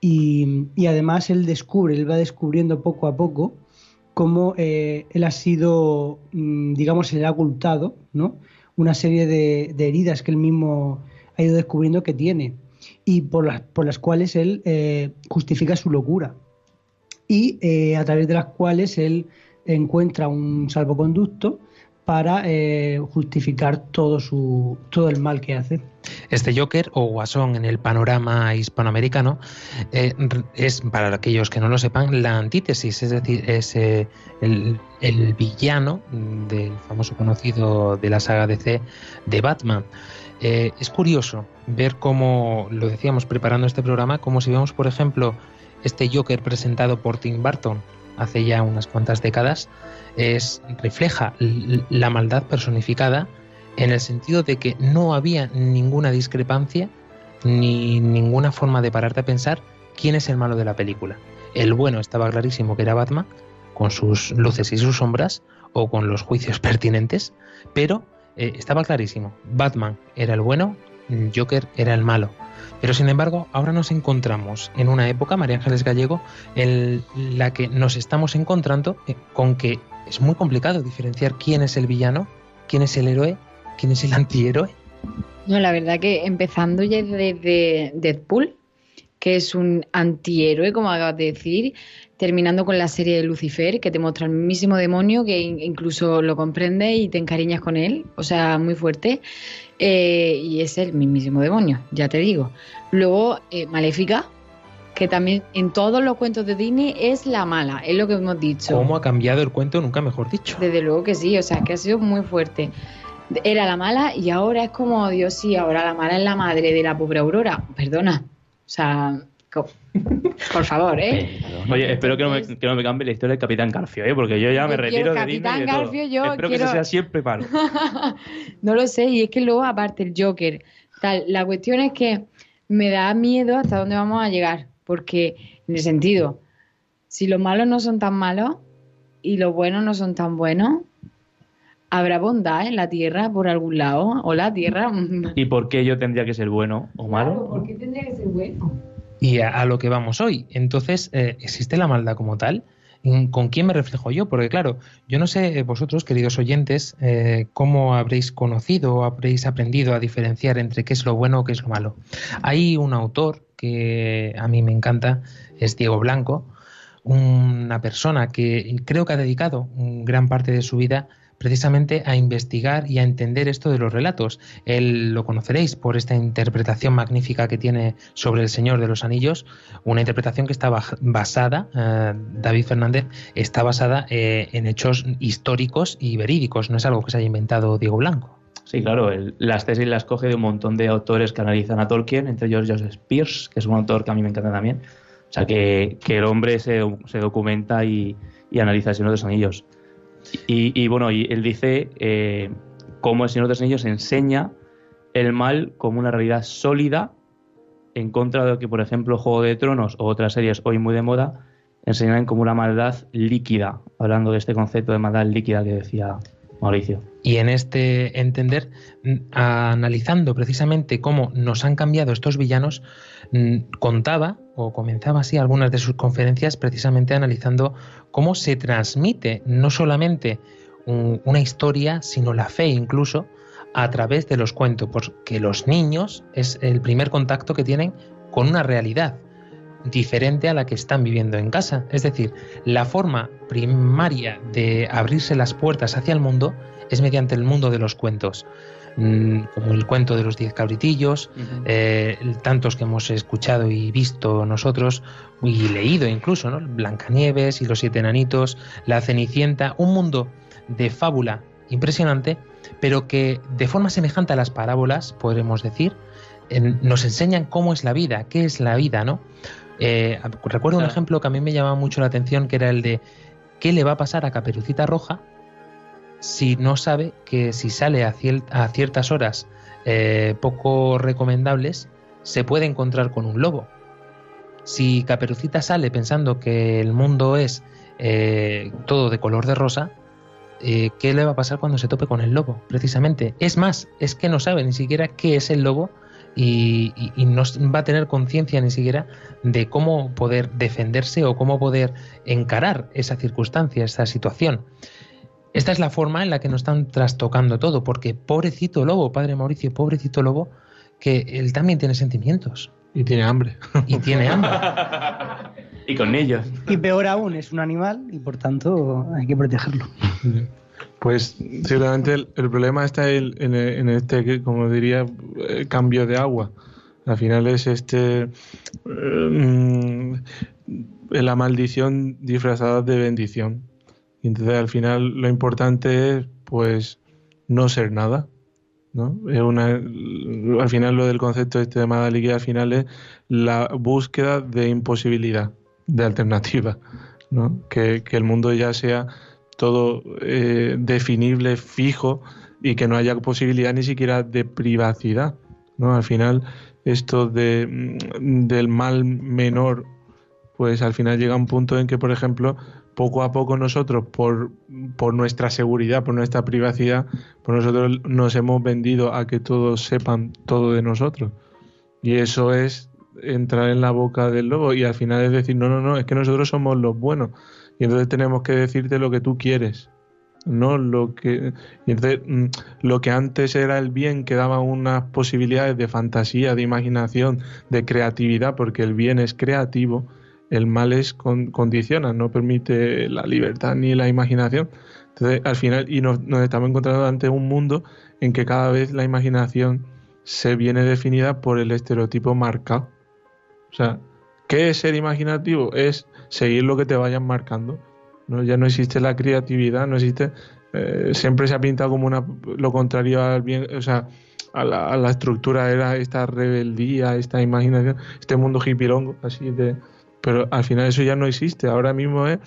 y, y además él descubre, él va descubriendo poco a poco cómo eh, él ha sido, mm, digamos, se le ha ocultado, ¿no? Una serie de, heridas que él mismo ha ido descubriendo que tiene y por las, por las cuales él eh, justifica su locura. y eh, a través de las cuales él encuentra un salvoconducto para eh, justificar todo su todo el mal que hace. Este Joker o Guasón en el panorama hispanoamericano eh, es, para aquellos que no lo sepan, la antítesis, es decir, es eh, el, el villano del famoso conocido de la saga DC de Batman. Es curioso ver cómo, lo decíamos preparando este programa, como si vemos, por ejemplo, este Joker presentado por Tim Burton hace ya unas cuantas décadas, es, refleja la maldad personificada en el sentido de que no había ninguna discrepancia ni ninguna forma de pararte a pensar quién es el malo de la película. El bueno estaba clarísimo que era Batman, con sus luces y sus sombras, o con los juicios pertinentes, pero eh, estaba clarísimo. Batman era el bueno, Joker era el malo. Pero sin embargo, ahora nos encontramos en una época, María Ángeles Gallego, en la que nos estamos encontrando eh, con que es muy complicado diferenciar quién es el villano, quién es el héroe, quién es el antihéroe. No, la verdad que empezando ya desde Deadpool, que es un antihéroe, como acabas de decir, terminando con la serie de Lucifer, que te muestra el mismísimo demonio, que in- incluso lo comprendes y te encariñas con él, o sea, muy fuerte, eh, y es el mismísimo demonio, ya te digo. Luego, eh, Maléfica, que también en todos los cuentos de Disney es la mala, es lo que hemos dicho. ¿Cómo ha cambiado el cuento? Nunca mejor dicho. Desde luego que sí, o sea, que ha sido muy fuerte. Era la mala y ahora es como, Dios, sí, ahora la mala es la madre de la pobre Aurora. Perdona. O sea, por favor, ¿eh? Oye, espero que no, me, que no me cambie la historia del Capitán Garfio, ¿eh? porque yo ya me retiro de Disney y Capitán de todo. Garfio, yo Espero que quiero- ese sea siempre malo. no lo sé, y es que luego, aparte, el Joker, tal, la cuestión es que me da miedo hasta dónde vamos a llegar, porque, en el sentido, si los malos no son tan malos y los buenos no son tan buenos, ¿habrá bondad en la Tierra por algún lado? ¿O la Tierra? ¿Y por qué yo tendría que ser bueno o malo? ¿Por qué tendría que ser bueno? Y a, lo que vamos hoy. Entonces, eh, ¿existe la maldad como tal? ¿En- ¿Con quién me reflejo yo? Porque claro, yo no sé eh, vosotros, queridos oyentes, eh, cómo habréis conocido o habréis aprendido a diferenciar entre qué es lo bueno o qué es lo malo. Hay un autor que a mí me encanta, es Diego Blanco, una persona que creo que ha dedicado gran parte de su vida precisamente a investigar y a entender esto de los relatos. Él lo conoceréis por esta interpretación magnífica que tiene sobre El Señor de los Anillos, una interpretación que está basada, eh, David Fernández, está basada eh, en hechos históricos y verídicos, no es algo que se haya inventado Diego Blanco. Sí, claro, las tesis las coge de un montón de autores que analizan a Tolkien, entre ellos Joseph Pierce, que es un autor que a mí me encanta también. O sea, que, el hombre se, se documenta y, y analiza el Señor de los Anillos. Y, y, bueno, y él dice eh, cómo el Señor de los Anillos enseña el mal como una realidad sólida en contra de lo que, por ejemplo, Juego de Tronos o otras series hoy muy de moda enseñan como una maldad líquida, hablando de este concepto de maldad líquida que decía Mauricio. Y en este entender, analizando precisamente cómo nos han cambiado estos villanos, contaba o comenzaba así algunas de sus conferencias precisamente analizando cómo se transmite no solamente un- una historia, sino la fe incluso a través de los cuentos, porque los niños es el primer contacto que tienen con una realidad diferente a la que están viviendo en casa. Es decir, la forma primaria de abrirse las puertas hacia el mundo es mediante el mundo de los cuentos, Mm, como el cuento de los diez cabritillos, eh, tantos que hemos escuchado y visto nosotros y leído incluso, ¿no? Blancanieves y los siete enanitos, la Cenicienta, un mundo de fábula impresionante, pero que de forma semejante a las parábolas, podremos decir, nos enseñan cómo es la vida, qué es la vida, ¿no? Eh, recuerdo un ejemplo que a mí me llamaba mucho la atención, que era el de qué le va a pasar a Caperucita Roja si no sabe que si sale a ciertas horas eh, poco recomendables, se puede encontrar con un lobo. Si Caperucita sale pensando que el mundo es eh, todo de color de rosa, eh, ¿qué le va a pasar cuando se tope con el lobo? Precisamente. Es más, es que no sabe ni siquiera qué es el lobo y, y- y no va a tener conciencia ni siquiera de cómo poder defenderse o cómo poder encarar esa circunstancia, esa situación. Esta es la forma en la que nos están trastocando todo, porque pobrecito lobo, padre Mauricio, pobrecito lobo, que él también tiene sentimientos Y tiene hambre. y tiene hambre. Y Y con ellos. Y peor aún, es un animal y por tanto hay que protegerlo. Pues ciertamente el, problema está en, este, como diría, eh, cambio de agua. Al final es este eh, mm, la maldición disfrazada de bendición. Y entonces al final lo importante es pues no ser nada. ¿no? Es una, al final lo del concepto este de Madaliki al final es la búsqueda de imposibilidad, de alternativa. ¿no? Que, que el mundo ya sea todo eh, definible, fijo y que no haya posibilidad ni siquiera de privacidad. ¿no? Al final, esto de, mm, del mal menor, pues al final llega un punto en que, por ejemplo, poco a poco nosotros, por, por nuestra seguridad, por nuestra privacidad, por nosotros nos hemos vendido a que todos sepan todo de nosotros. Y eso es entrar en la boca del lobo y al final es decir, no, no, no, es que nosotros somos los buenos. Y entonces tenemos que decirte lo que tú quieres, no lo que. Entonces, mm, lo que antes era el bien que daba unas posibilidades de fantasía, de imaginación, de creatividad, porque el bien es creativo, el mal es con, condiciona, no permite la libertad ni la imaginación. Entonces, al final, y nos, nos estamos encontrando ante un mundo en que cada vez la imaginación se viene definida por el estereotipo marcado. O sea, ¿qué es ser imaginativo? Es seguir lo que te vayan marcando. ¿no? Ya no existe la creatividad, no existe. eh, siempre se ha pintado como una, lo contrario al bien, o sea, a la, estructura era esta rebeldía, esta imaginación, este mundo hipilongo, así de. Pero al final eso ya no existe. Ahora mismo es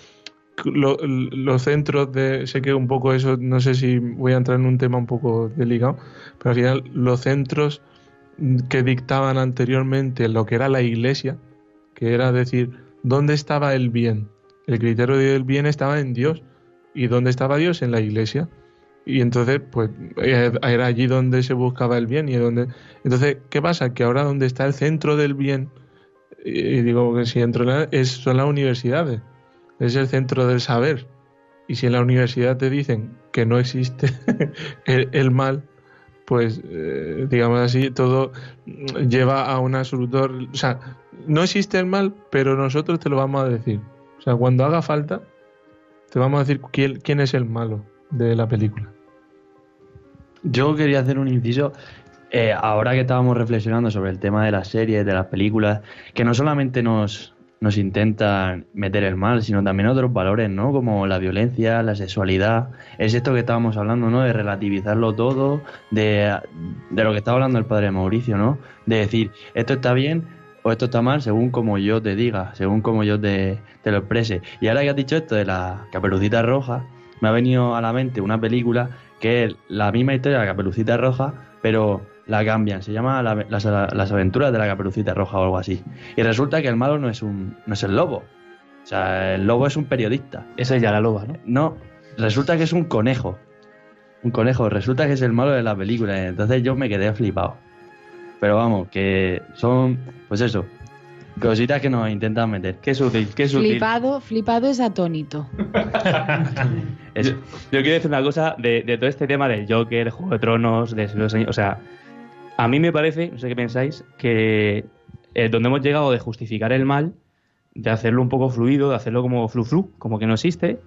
lo- los centros de. Sé que un poco eso, no sé si voy a entrar en un tema un poco delicado, pero al final los centros que dictaban anteriormente lo que era la iglesia, que era decir, ¿dónde estaba el bien? El criterio del bien estaba en Dios. ¿Y dónde estaba Dios? En la iglesia. Y entonces, pues, eh, era allí donde se buscaba el bien. y donde Entonces, ¿qué pasa? Que ahora donde está el centro del bien, y digo que si entro en la- es, son las universidades, es el centro del saber. Y si en la universidad te dicen que no existe el, mal, pues eh, digamos así, todo lleva a un absoluto... O sea, no existe el mal, pero nosotros te lo vamos a decir. O sea, cuando haga falta, te vamos a decir quién, es el malo de la película. Yo quería hacer un inciso. eh, ahora que estábamos reflexionando sobre el tema de las series, de las películas, que no solamente nos, nos intentan meter el mal, sino también otros valores, ¿no? Como la violencia, la sexualidad. Es esto que estábamos hablando, ¿no? De relativizarlo todo, de, de lo que estaba hablando el padre Mauricio, ¿no? De decir, esto está bien o esto está mal según como yo te diga, según como yo te, te lo exprese. Y ahora que has dicho esto de la caperucita roja, me ha venido a la mente una película que es la misma historia de la caperucita roja, pero la cambian. Se llama la- las, las aventuras de la caperucita roja o algo así. Y resulta que el malo no es, un, no es el lobo. O sea, el lobo es un periodista. Esa es ya la loba, ¿no? No, resulta que es un conejo. Un conejo, resulta que es el malo de la película. Entonces yo me quedé flipado. Pero vamos, que son, pues eso, cositas que nos intentan meter. Qué sutil, qué sutil. Flipado, flipado es atónito. Eso. Yo, yo quiero decir una cosa de, de todo este tema del Joker, Juego de Tronos, de los años. O sea, a mí me parece, no sé qué pensáis, que eh, donde hemos llegado de justificar el mal, de hacerlo un poco fluido, de hacerlo como flu flu, como que no existe,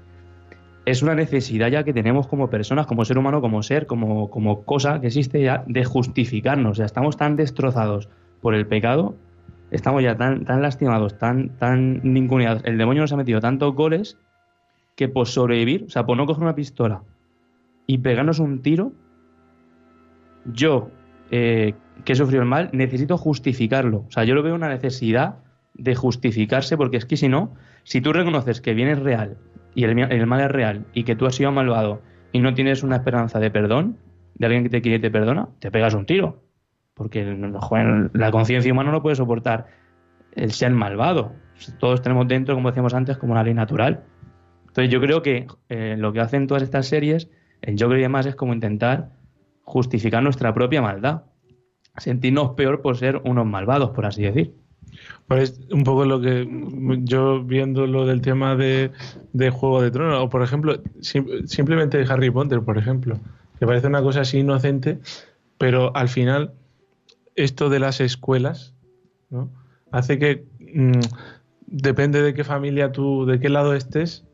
es una necesidad ya que tenemos como personas, como ser humano, como ser, como, como cosa que existe ya de justificarnos. Sea, estamos tan destrozados por el pecado, estamos ya tan, tan lastimados, tan, tan. El demonio nos ha metido tantos goles que por sobrevivir, o sea, por no coger una pistola y pegarnos un tiro, yo, eh, que he sufrido el mal, necesito justificarlo. O sea, yo lo veo una necesidad de justificarse, porque es que si no, si tú reconoces que bien es real y el, mal es real y que tú has sido malvado y no tienes una esperanza de perdón, de alguien que te quiere y te perdona, te pegas un tiro. Porque la conciencia humana no puede soportar el ser malvado. Todos tenemos dentro, como decíamos antes, como una ley natural. Entonces yo creo que eh, lo que hacen todas estas series, el Joker y demás, es como intentar justificar nuestra propia maldad. Sentirnos peor por ser unos malvados, por así decir. Pues un poco lo que yo viendo lo del tema de, de Juego de Tronos, o por ejemplo, sim- simplemente Harry Potter, por ejemplo, que parece una cosa así inocente, pero al final esto de las escuelas ¿no? hace que mm, depende de qué familia tú, de qué lado estés,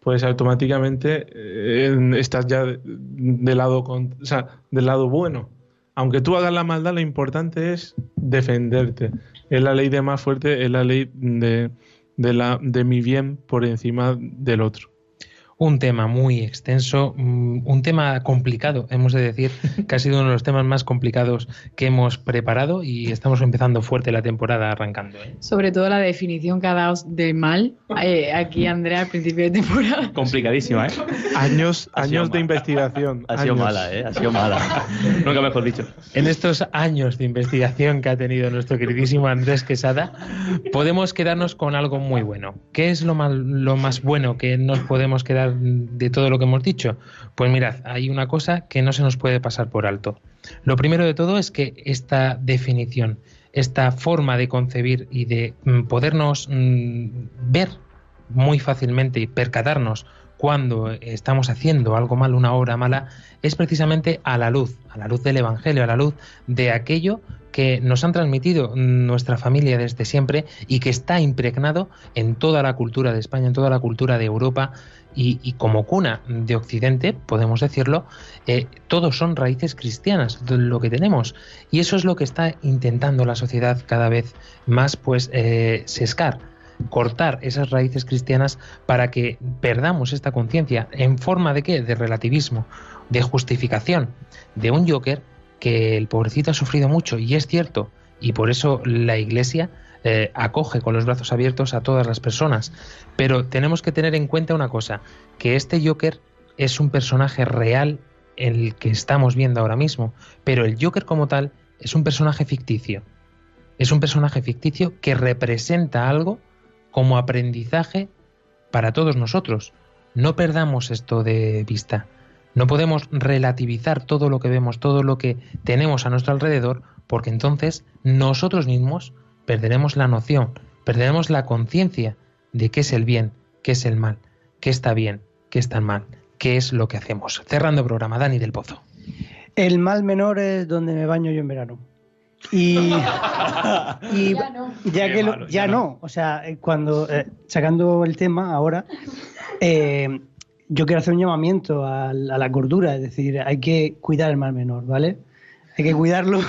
pues automáticamente eh, estás ya de- del lado, con, o sea, del lado bueno. Aunque tú hagas la maldad, lo importante es defenderte. Es la ley de más fuerte, es la ley de, de, la, de mi bien por encima del otro. Un tema muy extenso, mm, un tema complicado, hemos de decir, que ha sido uno de los temas más complicados que hemos preparado y estamos empezando fuerte la temporada arrancando. ¿eh? Sobre todo la definición que ha dado de mal eh, aquí Andrea al principio de temporada. Complicadísima, ¿eh? Años, años de investigación. Ha sido años. mala, ¿eh? Ha sido mala. Nunca mejor dicho. En estos años de investigación que ha tenido nuestro queridísimo Andrés Quesada, podemos quedarnos con algo muy bueno. ¿Qué es lo más, lo más bueno que nos podemos quedar de todo lo que hemos dicho? Pues mirad, hay una cosa que no se nos puede pasar por alto. Lo primero de todo es que esta definición, esta forma de concebir y de mm, podernos mm, ver muy fácilmente y percatarnos cuando estamos haciendo algo mal, una obra mala, es precisamente a la luz, a la luz del Evangelio, a la luz de aquello que nos han transmitido nuestra familia desde siempre y que está impregnado en toda la cultura de España, en toda la cultura de Europa y, y como cuna de Occidente, podemos decirlo, eh, todos son raíces cristianas, lo que tenemos. Y eso es lo que está intentando la sociedad cada vez más, pues, eh, cortar esas raíces cristianas para que perdamos esta conciencia en forma de qué? De relativismo, de justificación, de un Joker que el pobrecito ha sufrido mucho y es cierto y por eso la Iglesia eh, acoge con los brazos abiertos a todas las personas. Pero tenemos que tener en cuenta una cosa, que este Joker es un personaje real el que estamos viendo ahora mismo, pero el Joker como tal es un personaje ficticio. Es un personaje ficticio que representa algo como aprendizaje para todos nosotros. No perdamos esto de vista. No podemos relativizar todo lo que vemos, todo lo que tenemos a nuestro alrededor, porque entonces nosotros mismos perderemos la noción, perderemos la conciencia de qué es el bien, qué es el mal, qué está bien, qué está mal, qué es lo que hacemos. Cerrando programa, Dani del Pozo. El mal menor es donde me baño yo en verano. Y, y Ya no. ya Qué que lo- malo, ya ya no, o sea, eh, cuando eh, sacando el tema ahora, eh, yo quiero hacer un llamamiento a, la- a la cordura, es decir, hay que cuidar el mal menor, ¿vale? Hay que cuidarlo.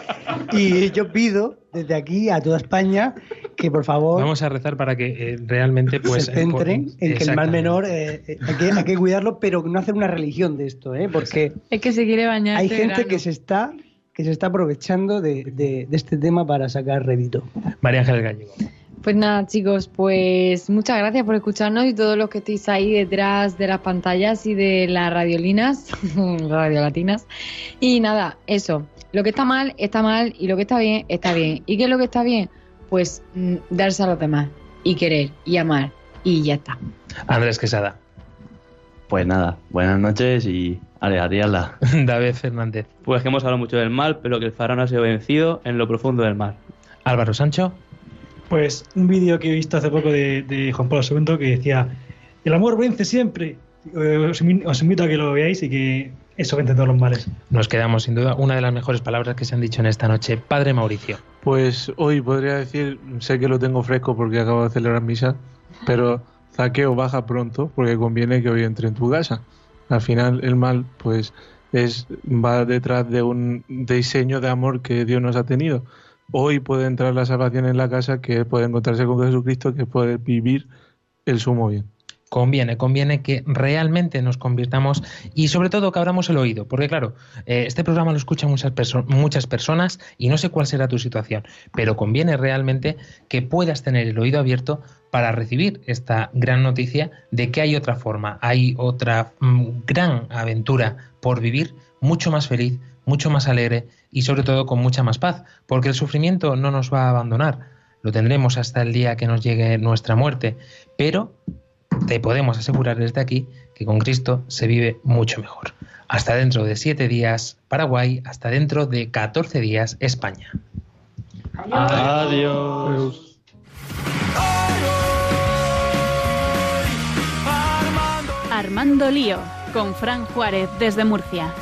y yo pido desde aquí a toda España que por favor Vamos a rezar para que eh, realmente pues se centren eh, en que el mal menor eh, eh, hay, que, hay que cuidarlo, pero no hacer una religión de esto, ¿eh? Porque Es que se quiere bañar. hay este gente verano. que se está que se está aprovechando de, de- de este tema para sacar rédito. María Ángel Gallego. Pues nada, chicos, pues muchas gracias por escucharnos y todos los que estéis ahí detrás de las pantallas y de las radiolinas, radiolatinas. Y nada, eso. Lo que está mal, está mal y lo que está bien, está bien. ¿Y qué es lo que está bien? Pues mm, darse a los demás y querer y amar y ya está. Andrés Quesada. Pues nada, buenas noches y ale, adiala. David Fernández. Pues que hemos hablado mucho del mal, pero que el faraón ha sido vencido en lo profundo del mal. Álvaro Sancho. Pues un vídeo que he visto hace poco de, de Juan Pablo II que decía, el amor vence siempre. Eh, os invito a que lo veáis y que eso vence todos los males. Nos quedamos sin duda una de las mejores palabras que se han dicho en esta noche. Padre Mauricio. Pues hoy podría decir, sé que lo tengo fresco porque acabo de celebrar misa, pero zaqueo baja pronto porque conviene que hoy entre en tu casa. Al final el mal pues es va detrás de un diseño de amor que Dios nos ha tenido. Hoy puede entrar la salvación en la casa, que puede encontrarse con Jesucristo, que puede vivir el sumo bien. Conviene, conviene que realmente nos convirtamos y sobre todo que abramos el oído, porque claro, eh, este programa lo escuchan muchas, perso- muchas personas y no sé cuál será tu situación, pero conviene realmente que puedas tener el oído abierto para recibir esta gran noticia de que hay otra forma, hay otra mm, gran aventura por vivir, mucho más feliz, mucho más alegre y sobre todo con mucha más paz, porque el sufrimiento no nos va a abandonar, lo tendremos hasta el día que nos llegue nuestra muerte, pero te podemos asegurar desde aquí que con Cristo se vive mucho mejor. Hasta dentro de siete días Paraguay, hasta dentro de 14 días España. Adiós. Armando Lío, con Fran Juárez desde Murcia.